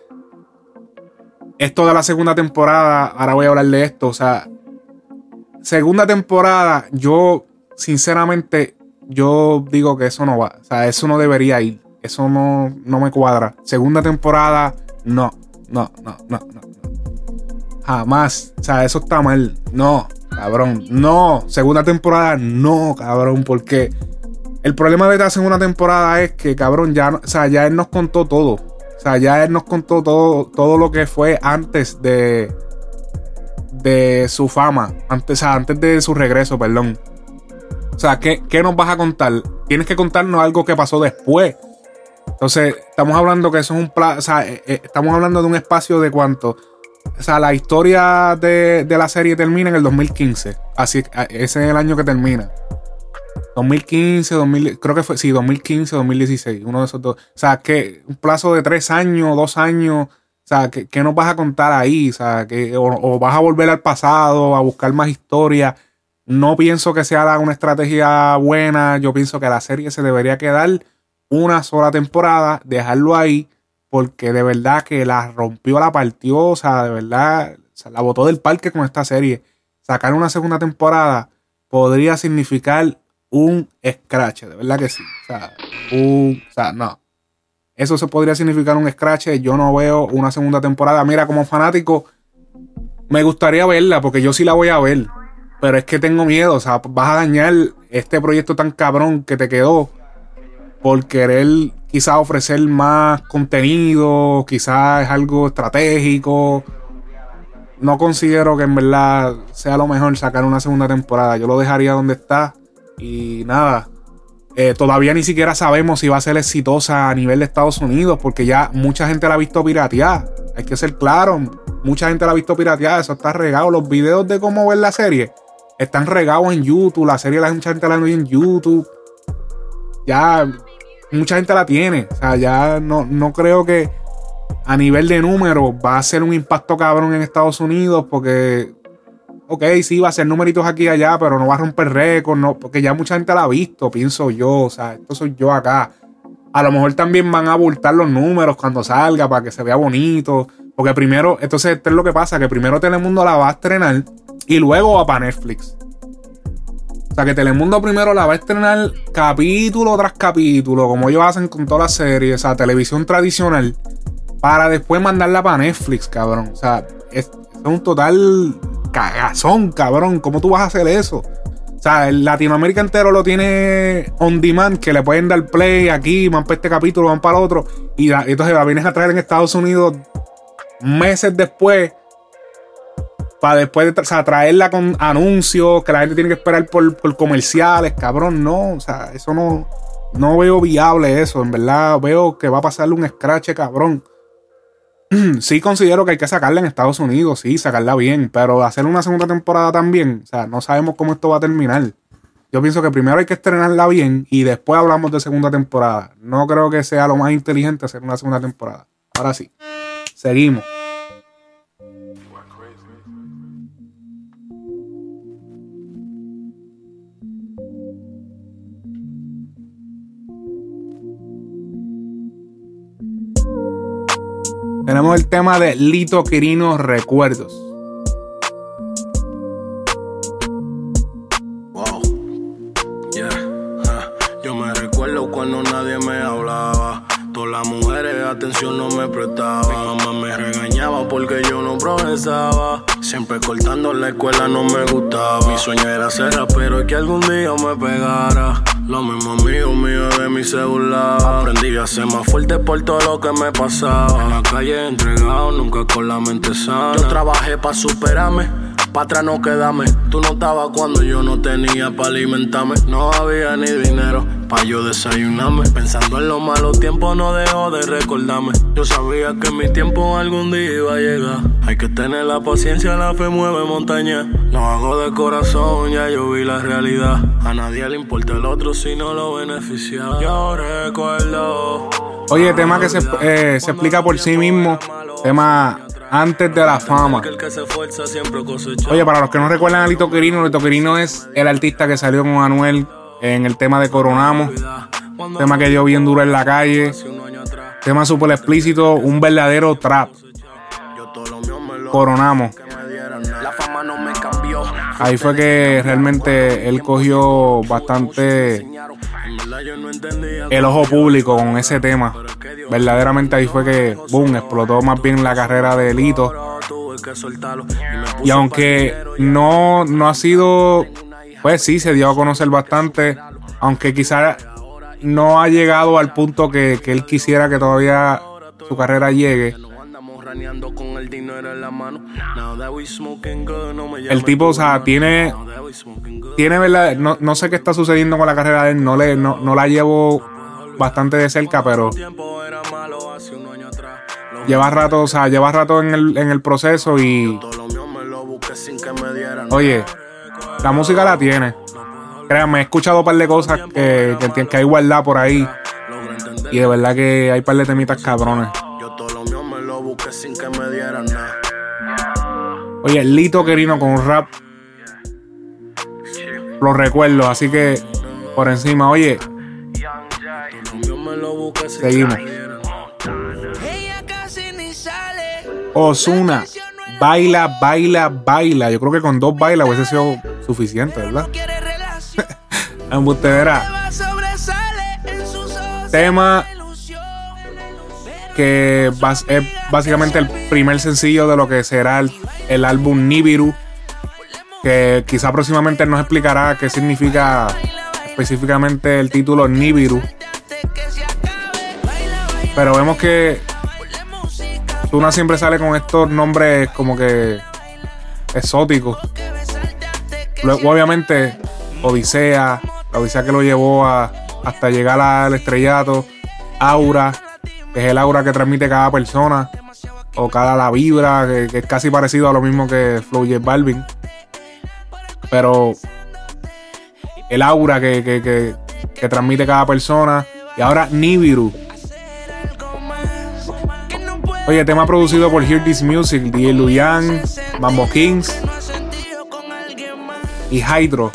esto de la segunda temporada, ahora voy a hablar de esto, o sea, segunda temporada, yo, sinceramente, yo digo que eso no va, o sea, eso no debería ir, eso no, no me cuadra. Segunda temporada, no, no, no, no, no. Jamás, o sea, eso está mal, no, cabrón, no, segunda temporada, no, cabrón, porque el problema de la segunda temporada es que, cabrón, ya, o sea, ya él nos contó todo. O sea, ya él nos contó todo, todo lo que fue antes de, de su fama. Antes, antes de su regreso, perdón. O sea, ¿qué, qué nos vas a contar? Tienes que contarnos algo que pasó después. Entonces, estamos hablando que eso es un o sea, eh, eh, estamos hablando de un espacio de cuánto. O sea, la historia de, de la serie termina en el 2015. Así, ese es el año que termina. 2015, 2000, creo que fue, sí, 2015, 2016, uno de esos dos. O sea, que un plazo de tres años, dos años, sea, ¿qué, qué nos vas a contar ahí? O sea, que, o, vas a volver al pasado, a buscar más historia. No pienso que sea una estrategia buena. Yo pienso que la serie se debería quedar una sola temporada, dejarlo ahí, porque de verdad que la rompió, la partió, o sea, de verdad, la botó del parque con esta serie. Sacar una segunda temporada podría significar un scratch, de verdad que sí. O sea, un, o sea, no. Eso se podría significar un scratch. Yo no veo una segunda temporada. Mira, como fanático, me gustaría verla, porque yo sí la voy a ver. Pero es que tengo miedo. O sea, vas a dañar este proyecto tan cabrón que te quedó por querer quizás ofrecer más contenido, quizás es algo estratégico. No considero que en verdad sea lo mejor sacar una segunda temporada. Yo lo dejaría donde está. Y nada, eh, todavía ni siquiera sabemos si va a ser exitosa a nivel de Estados Unidos, porque ya mucha gente la ha visto piratear. Hay que ser claro, mucha gente la ha visto piratear, eso está regado. Los videos de cómo ver la serie están regados en YouTube, la serie la mucha gente la ve en YouTube. Ya mucha gente la tiene, o sea, ya no, no creo que a nivel de números va a ser un impacto cabrón en Estados Unidos, porque ok, sí, va a ser numeritos aquí y allá, pero no va a romper récord, no, porque ya mucha gente la ha visto, pienso yo, o sea, esto soy yo acá. A lo mejor también van a abultar los números cuando salga para que se vea bonito, porque primero, entonces esto es lo que pasa, que primero Telemundo la va a estrenar y luego va para Netflix. O sea, que Telemundo primero la va a estrenar capítulo tras capítulo, como ellos hacen con todas las series, o sea, televisión tradicional, para después mandarla para Netflix, cabrón. O sea, es un total cagazón, cabrón. ¿Cómo tú vas a hacer eso? O sea, el Latinoamérica entero lo tiene on demand, que le pueden dar play aquí, van para este capítulo, van para el otro. Y la- entonces la vienes a traer en Estados Unidos meses después. Para después o sea, traerla con anuncios, que la gente tiene que esperar por, por comerciales, cabrón. No, o sea, eso no, no veo viable eso. En verdad, veo que va a pasarle un scratch, cabrón. sí considero que hay que sacarla en Estados Unidos, sí, sacarla bien, pero hacer una segunda temporada también, o sea, no sabemos cómo esto va a terminar. Yo pienso que primero hay que estrenarla bien y después hablamos de segunda temporada. No creo que sea lo más inteligente hacer una segunda temporada. Ahora sí, seguimos. Tenemos el tema de Lito Quirino Recuerdos. Wow. Yeah. ah, Yo me recuerdo cuando nadie me hablaba. Todas las mujeres atención no me prestaban. Mi mamá me regañaba porque yo no progresaba. Siempre cortando la escuela no me gustaba. Mi sueño era ser rapero y que algún día me pegara. Lo mismo mío, mío de mi celular. Aprendí a ser más fuerte por todo lo que me pasaba. En la calle entregado, nunca con la mente sana. Yo trabajé para superarme. Pa' atrás no quedame, tú no estabas cuando yo no tenía para alimentarme. No había ni dinero pa' yo desayunarme. Pensando en los malos tiempos no dejo de recordarme. Yo sabía que mi tiempo algún día iba a llegar. Hay que tener la paciencia, la fe mueve montaña. Lo hago de corazón, ya yo vi la realidad. A nadie le importa el otro si no lo beneficia. Yo recuerdo. Oye, tema que se, eh, se explica por sí mismo. Tema antes de la fama. Oye, para los que no recuerdan a Lito Quirino, Lito Quirino es el artista que salió con Anuel en el tema de Coronamos. Tema que dio bien duro en la calle. Tema súper explícito, un verdadero trap. Coronamos. que me dieran. La fama no me cambió. Ahí fue que realmente él cogió bastante El ojo público con ese tema. Verdaderamente ahí fue que, boom, explotó más bien la carrera de Lito. Y aunque no, no ha sido, pues sí, se dio a conocer bastante, aunque quizás no ha llegado al punto que, que él quisiera que todavía su carrera llegue. El tipo, o sea, tiene, tiene verdad, no, no sé qué está sucediendo con la carrera de él, no, le, no, no la llevo bastante de cerca, pero un lleva rato, o sea, lleva rato en el, en el proceso y, oye, la música la tiene. Créanme, he escuchado un par de cosas que, que, que hay guardada por ahí. Y de verdad que hay par de temitas cabrones. Oye, Lito Querino con un rap. Lo recuerdo, así que por encima, oye, Seguimos. Osuna, baila, baila, baila. Yo creo que con dos bailas hubiese sido suficiente, ¿verdad? Embustedera. Tema. Que es básicamente el primer sencillo de lo que será el, el álbum Nibiru. Que quizá próximamente nos explicará qué significa específicamente el título Nibiru. Pero vemos que. Tuna siempre sale con estos nombres como que exóticos. Luego, obviamente, Odisea, la Odisea que lo llevó a, hasta llegar al estrellato. Aura, que es el aura que transmite cada persona. O cada la vibra, que, es casi parecido a lo mismo que Flow J Balvin. Pero el aura que, que, que, transmite cada persona. Y ahora Nibiru. Oye, tema producido por Hear This Music, DJ Luyan, Mambo Kings y Hydro.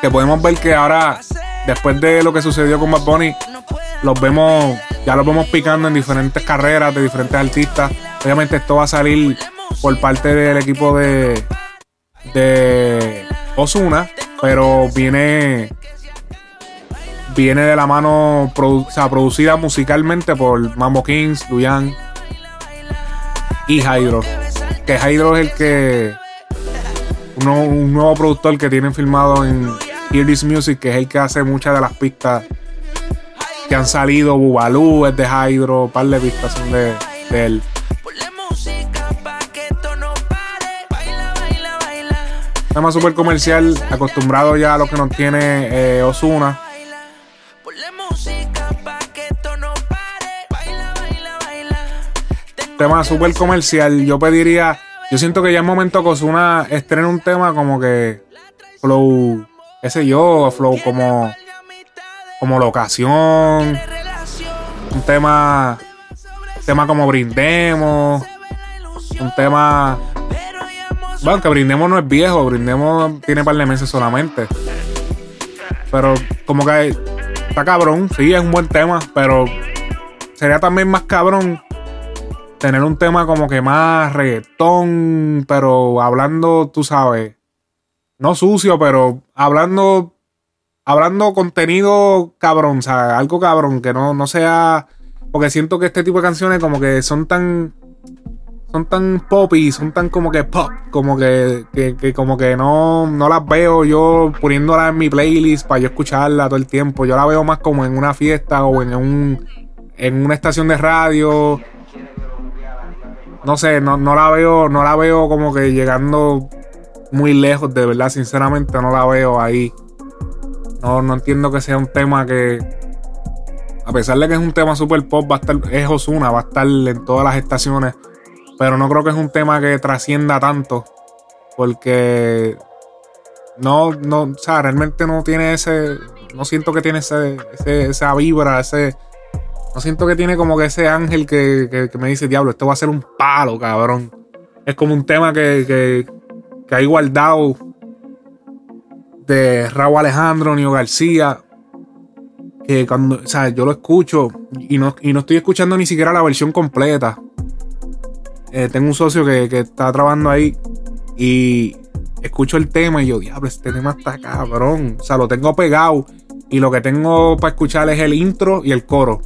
Que podemos ver que ahora, después de lo que sucedió con Bad Bunny, los vemos, ya los vemos picando en diferentes carreras de diferentes artistas. Obviamente esto va a salir por parte del equipo de, de Osuna, pero viene viene de la mano produ- o sea, producida musicalmente por Mambo Kings, Luyan y Hydro. Que Hydro es el que un nuevo productor que tienen filmado en Hear Music, que es el que hace muchas de las pistas que han salido. Bubalú es de Hydro, un par de pistas son de, de él. Tema súper comercial, acostumbrado ya a lo que nos tiene eh, Osuna. Tema súper comercial. Yo pediría, yo siento que ya es momento que Ozuna estrene un tema como que flow, qué sé yo, flow como, como la ocasión, un tema, tema como brindemos, un tema, bueno, que brindemos no es viejo, brindemos tiene par de meses solamente. Pero como que está cabrón, sí, es un buen tema, pero sería también más cabrón tener un tema como que más reggaetón, pero hablando, tú sabes, no sucio, pero hablando, hablando contenido cabrón, o sea, algo cabrón, que no, no sea, porque siento que este tipo de canciones como que son tan, son tan pop y son tan como que pop, como que, que, que como que no, no las veo yo poniéndolas en mi playlist para yo escucharla todo el tiempo, yo la veo más como en una fiesta o en un, en una estación de radio no sé, no, no la veo, no la veo como que llegando muy lejos, de verdad, sinceramente no la veo ahí. No, no entiendo que sea un tema que, a pesar de que es un tema super pop, va a estar, es Osuna, va a estar en todas las estaciones, pero no creo que es un tema que trascienda tanto, porque no, no, o sea, realmente no tiene ese, no siento que tiene ese, esa vibra, ese, no siento que tiene como que ese ángel que, que- que me dice, diablo, esto va a ser un palo, cabrón. Es como un tema que, que, que hay guardado de Raúl Alejandro, Nio García. Que cuando, o sea, yo lo escucho y no, y no estoy escuchando ni siquiera la versión completa. Eh, tengo un socio que, que está trabajando ahí y escucho el tema y yo, diablo, este tema está cabrón. O sea, lo tengo pegado y lo que tengo para escuchar es el intro y el coro.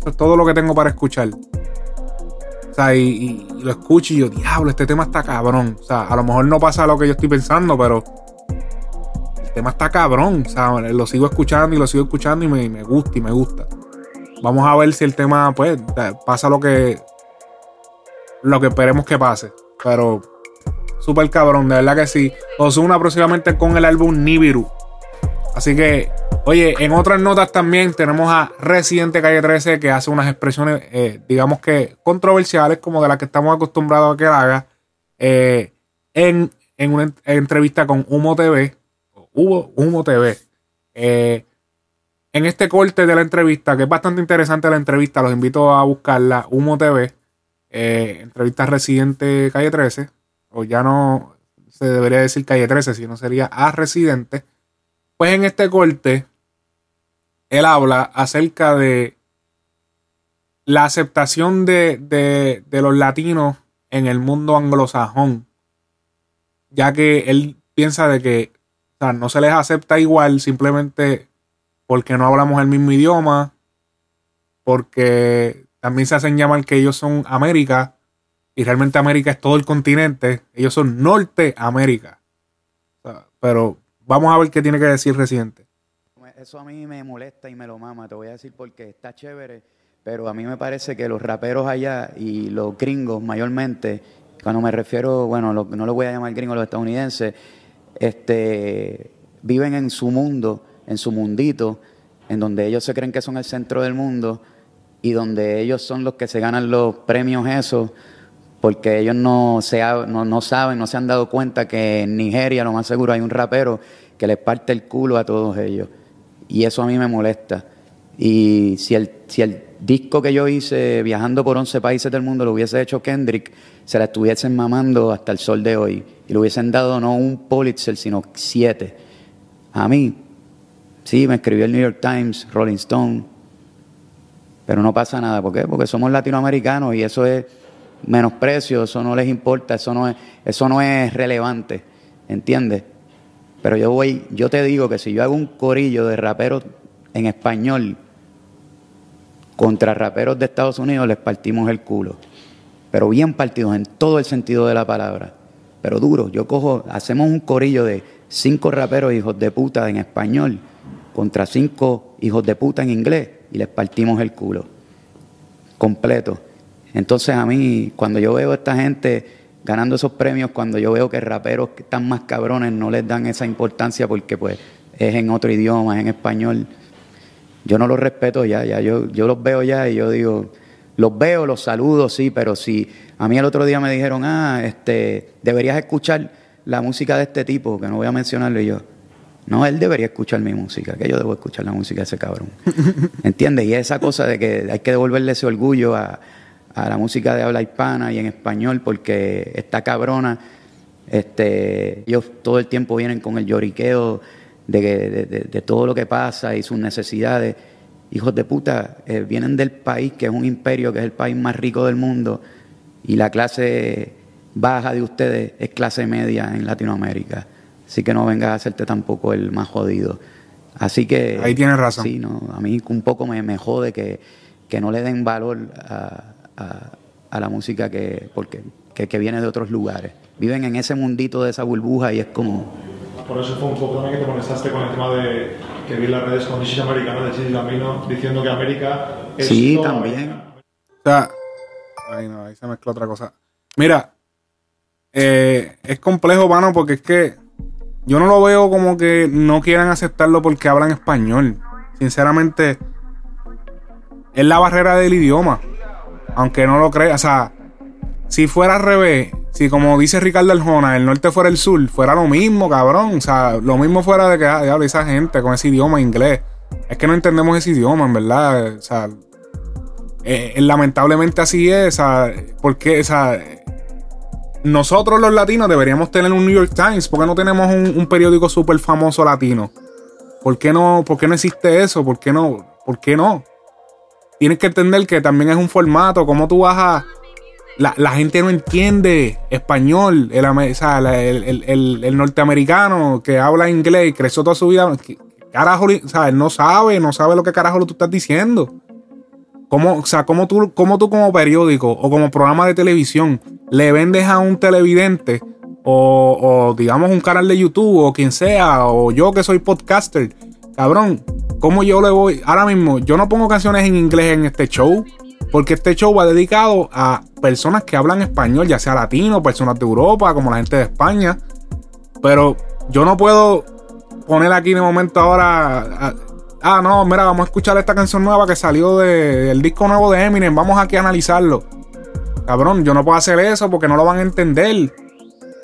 Eso es todo lo que tengo para escuchar. O sea, y, y- y lo escucho y yo, diablo, este tema está cabrón. O sea, a lo mejor no pasa lo que yo estoy pensando, pero el tema está cabrón. O sea, lo sigo escuchando y lo sigo escuchando y me, me gusta y me gusta. Vamos a ver si el tema, pues, pasa lo que lo que esperemos que pase. Pero súper cabrón, de verdad que sí. Ozuna próximamente con el álbum Nibiru. Así que, oye, en otras notas también tenemos a Residente Calle 13 que hace unas expresiones, eh, digamos que controversiales, como de las que estamos acostumbrados a que haga, eh, en, en una en- entrevista con Humo TV. Hubo Humo TV. Eh, en este corte de la entrevista, que es bastante interesante la entrevista, los invito a buscarla, Humo TV, eh, entrevista Residente Calle 13, o ya no se debería decir Calle 13, sino sería a Residente. Pues en este corte, él habla acerca de la aceptación de, de- de los latinos en el mundo anglosajón, ya que él piensa de que o sea, no se les acepta igual simplemente porque no hablamos el mismo idioma, porque también se hacen llamar que ellos son América y realmente América es todo el continente, ellos son Norteamérica. O pero vamos a ver qué tiene que decir Residente. Eso a mí me molesta y me lo mama, te voy a decir porque está chévere, pero a mí me parece que los raperos allá y los gringos mayormente, cuando me refiero, bueno, no lo voy a llamar gringos, los estadounidenses, este, viven en su mundo, en su mundito, en donde ellos se creen que son el centro del mundo y donde ellos son los que se ganan los premios esos, porque ellos no, se, no, no saben, no se han dado cuenta que en Nigeria, lo más seguro, hay un rapero que les parte el culo a todos ellos. Y eso a mí me molesta. Y si el, si el disco que yo hice viajando por 11 países del mundo lo hubiese hecho Kendrick, se la estuviesen mamando hasta el sol de hoy. Y le hubiesen dado no un Pulitzer, sino siete. A mí, sí, me escribió el New York Times, Rolling Stone, pero no pasa nada. ¿Por qué? Porque somos latinoamericanos y eso es menosprecio, eso no les importa, eso no es, eso no es relevante, ¿entiendes? Pero yo voy, yo te digo que si yo hago un corillo de raperos en español contra raperos de Estados Unidos, les partimos el culo. Pero bien partidos en todo el sentido de la palabra. Pero duro, yo cojo, hacemos un corillo de cinco raperos hijos de puta en español contra cinco hijos de puta en inglés y les partimos el culo. Completo. Entonces a mí, cuando yo veo a esta gente ganando esos premios, cuando yo veo que raperos que están más cabrones no les dan esa importancia porque pues es en otro idioma, es en español, yo no los respeto ya, ya yo, yo los veo ya y yo digo, los veo, los saludo, sí, pero si a mí el otro día me dijeron, ah, este, deberías escuchar la música de este tipo, que no voy a mencionarlo, y yo, no, él debería escuchar mi música, que yo debo escuchar la música de ese cabrón. ¿Entiendes? Y esa cosa de que hay que devolverle ese orgullo a, a la música de habla hispana y en español, porque esta cabrona, este, ellos todo el tiempo vienen con el lloriqueo de, que- de- de- de todo lo que pasa y sus necesidades. Hijos de puta, eh, vienen del país que es un imperio, que es el país más rico del mundo, y la clase baja de ustedes es clase media en Latinoamérica. Así que no vengas a hacerte tampoco el más jodido. Así que... Ahí tienes razón. Sí, no, a mí un poco me, me jode que, que no le den valor a, a- a la música que, porque, que, que viene de otros lugares. Viven en ese mundito de esa burbuja y es como... Por eso fue un poco también que te molestaste con el tema de que vi las redes con Isis Americano de Chis Gambino diciendo que América es Sí, toda también. América. O sea, ay no, ahí se mezcla otra cosa. Mira, eh, es complejo, mano, porque es que yo no lo veo como que no quieran aceptarlo porque hablan español. Sinceramente, es la barrera del idioma. Aunque no lo creas, o sea, si fuera al revés, si como dice Ricardo Arjona, el norte fuera el sur, fuera lo mismo, cabrón. O sea, lo mismo fuera de que ah, esa gente con ese idioma inglés. Es que no entendemos ese idioma, en verdad. O sea, eh, eh, lamentablemente así es. o sea, porque o sea, nosotros los latinos deberíamos tener un New York Times. ¿Por qué no tenemos un, un periódico súper famoso latino? ¿Por qué, no, ¿Por qué no existe eso? ¿Por qué no? ¿Por qué no? Tienes que entender que también es un formato. ¿Cómo tú vas a.? La, la gente no entiende español. El, el- el- el- norteamericano que habla inglés y creció toda su vida. ¿qué Carajo, o no sabe, no sabe lo que carajo tú estás diciendo. ¿Cómo, o sea, cómo tú, cómo tú como periódico o como programa de televisión le vendes a un televidente o, o, digamos un canal de YouTube o quien sea o yo que soy podcaster? Cabrón, ¿cómo yo le voy? Ahora mismo, yo no pongo canciones en inglés en este show porque este show va dedicado a personas que hablan español, ya sea latino, personas de Europa, como la gente de España. Pero yo no puedo poner aquí el momento ahora. ah, no, mira, vamos a escuchar esta canción nueva que salió de- del disco nuevo de Eminem. Vamos aquí a analizarlo. Cabrón, yo no puedo hacer eso porque no lo van a entender.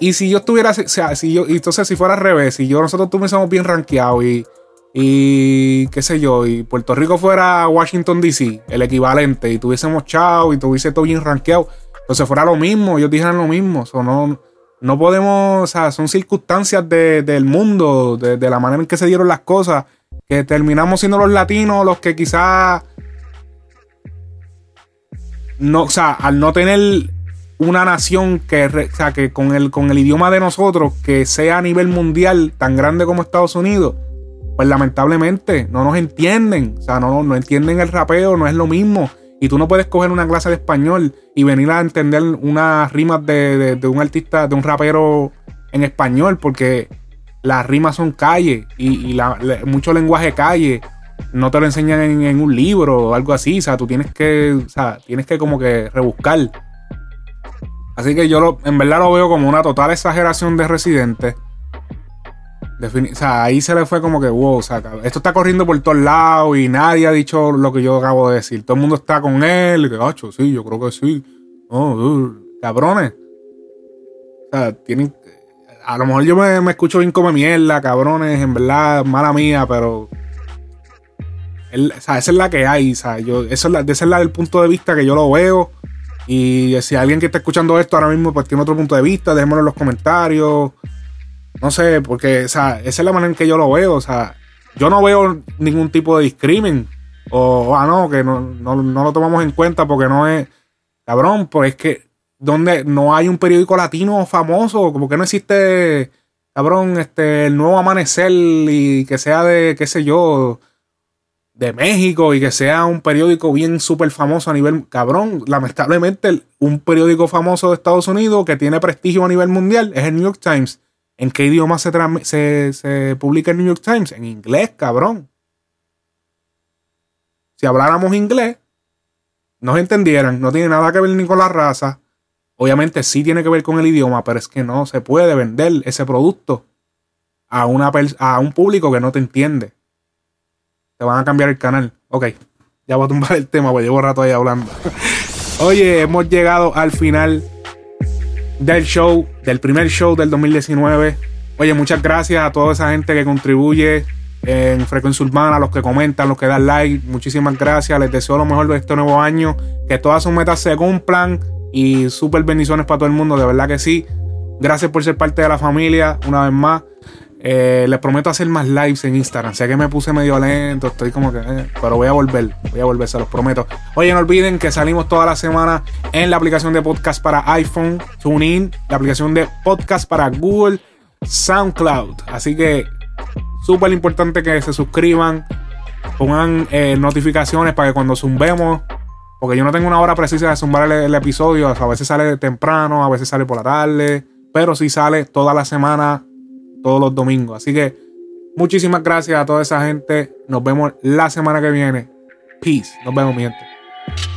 Y si yo estuviera, sea, si yo, entonces si fuera al revés, si yo nosotros estuviésemos bien rankeados y, y qué sé yo, y Puerto Rico fuera Washington DC, el equivalente, y tuviésemos chao y tuviese todo bien rankeado, entonces fuera lo mismo, ellos dijeran lo mismo. O no, no podemos, o sea, son circunstancias de- del mundo, de, la manera en que se dieron las cosas, que terminamos siendo los latinos los que quizás no, o sea, al no tener una nación que, sea, que con el, con el idioma de nosotros, que sea a nivel mundial tan grande como Estados Unidos, pues lamentablemente no nos entienden. O sea, no, no entienden el rapeo, no es lo mismo. Y tú no puedes coger una clase de español y venir a entender unas rimas de, de- de un artista, de un rapero en español, porque las rimas son calle y, y la- mucho lenguaje calle no te lo enseñan en, en un libro o algo así. O sea, tú tienes que, o sea, tienes que como que rebuscar. Así que yo lo- en verdad lo veo como una total exageración de residente. O sea, ahí se le fue como que, wow, o sea, esto está corriendo por todos lados y nadie ha dicho lo que yo acabo de decir. Todo el mundo está con él, y que, "Acho, sí, yo creo que sí. Oh, cabrones. O sea, tienen. A lo mejor yo me, escucho bien como mierda, cabrones, en verdad, mala mía, pero. o sea, esa es la que hay, o sea, yo, eso es la, ese es la del punto de vista que yo lo veo. Y si alguien que está escuchando esto ahora mismo pues tiene otro punto de vista, déjenmelo en los comentarios. No sé, porque o sea, esa es la manera en que yo lo veo. O sea, yo no veo ningún tipo de discrimen. O, ah, no, que no, no, no lo tomamos en cuenta porque no es. Cabrón, pues es que donde no hay un periódico latino famoso, como que no existe, cabrón, este, el nuevo amanecer y que sea de, qué sé yo, de México y que sea un periódico bien súper famoso a nivel, cabrón, lamentablemente un periódico famoso de Estados Unidos que tiene prestigio a nivel mundial es el New York Times. ¿En qué idioma se, se, publica el New York Times? En inglés, cabrón. Si habláramos inglés, nos entendieran, no tiene nada que ver ni con la raza. Obviamente sí tiene que ver con el idioma, pero es que no se puede vender ese producto a, una a un público que no te entiende. Te van a cambiar el canal. Ok, ya voy a tumbar el tema, porque llevo rato ahí hablando. Oye, hemos llegado al final del show, del primer show del 2019. Oye, muchas gracias a toda esa gente que contribuye en Frecuencia Urbana, los que comentan, los que dan like. Muchísimas gracias. Les deseo lo mejor de este nuevo año. Que todas sus metas se cumplan. Y súper bendiciones para todo el mundo. De verdad que sí. Gracias por ser parte de la familia. Una vez más. Eh, les prometo hacer más lives en Instagram. Sé que me puse medio lento, estoy como que. eh, pero voy a volver, voy a volver, se los prometo. Oye, no olviden que salimos toda la semana en la aplicación de podcast para iPhone, TuneIn, la aplicación de podcast para Google, SoundCloud. Así que súper importante que se suscriban, pongan eh, notificaciones para que cuando zumbemos. Porque yo no tengo una hora precisa de zumbar el, episodio. A veces sale temprano, a veces sale por la tarde. Pero sí sale toda la semana todos los domingos. Así que muchísimas gracias a toda esa gente. Nos vemos la semana que viene. Peace. Nos vemos, mi gente.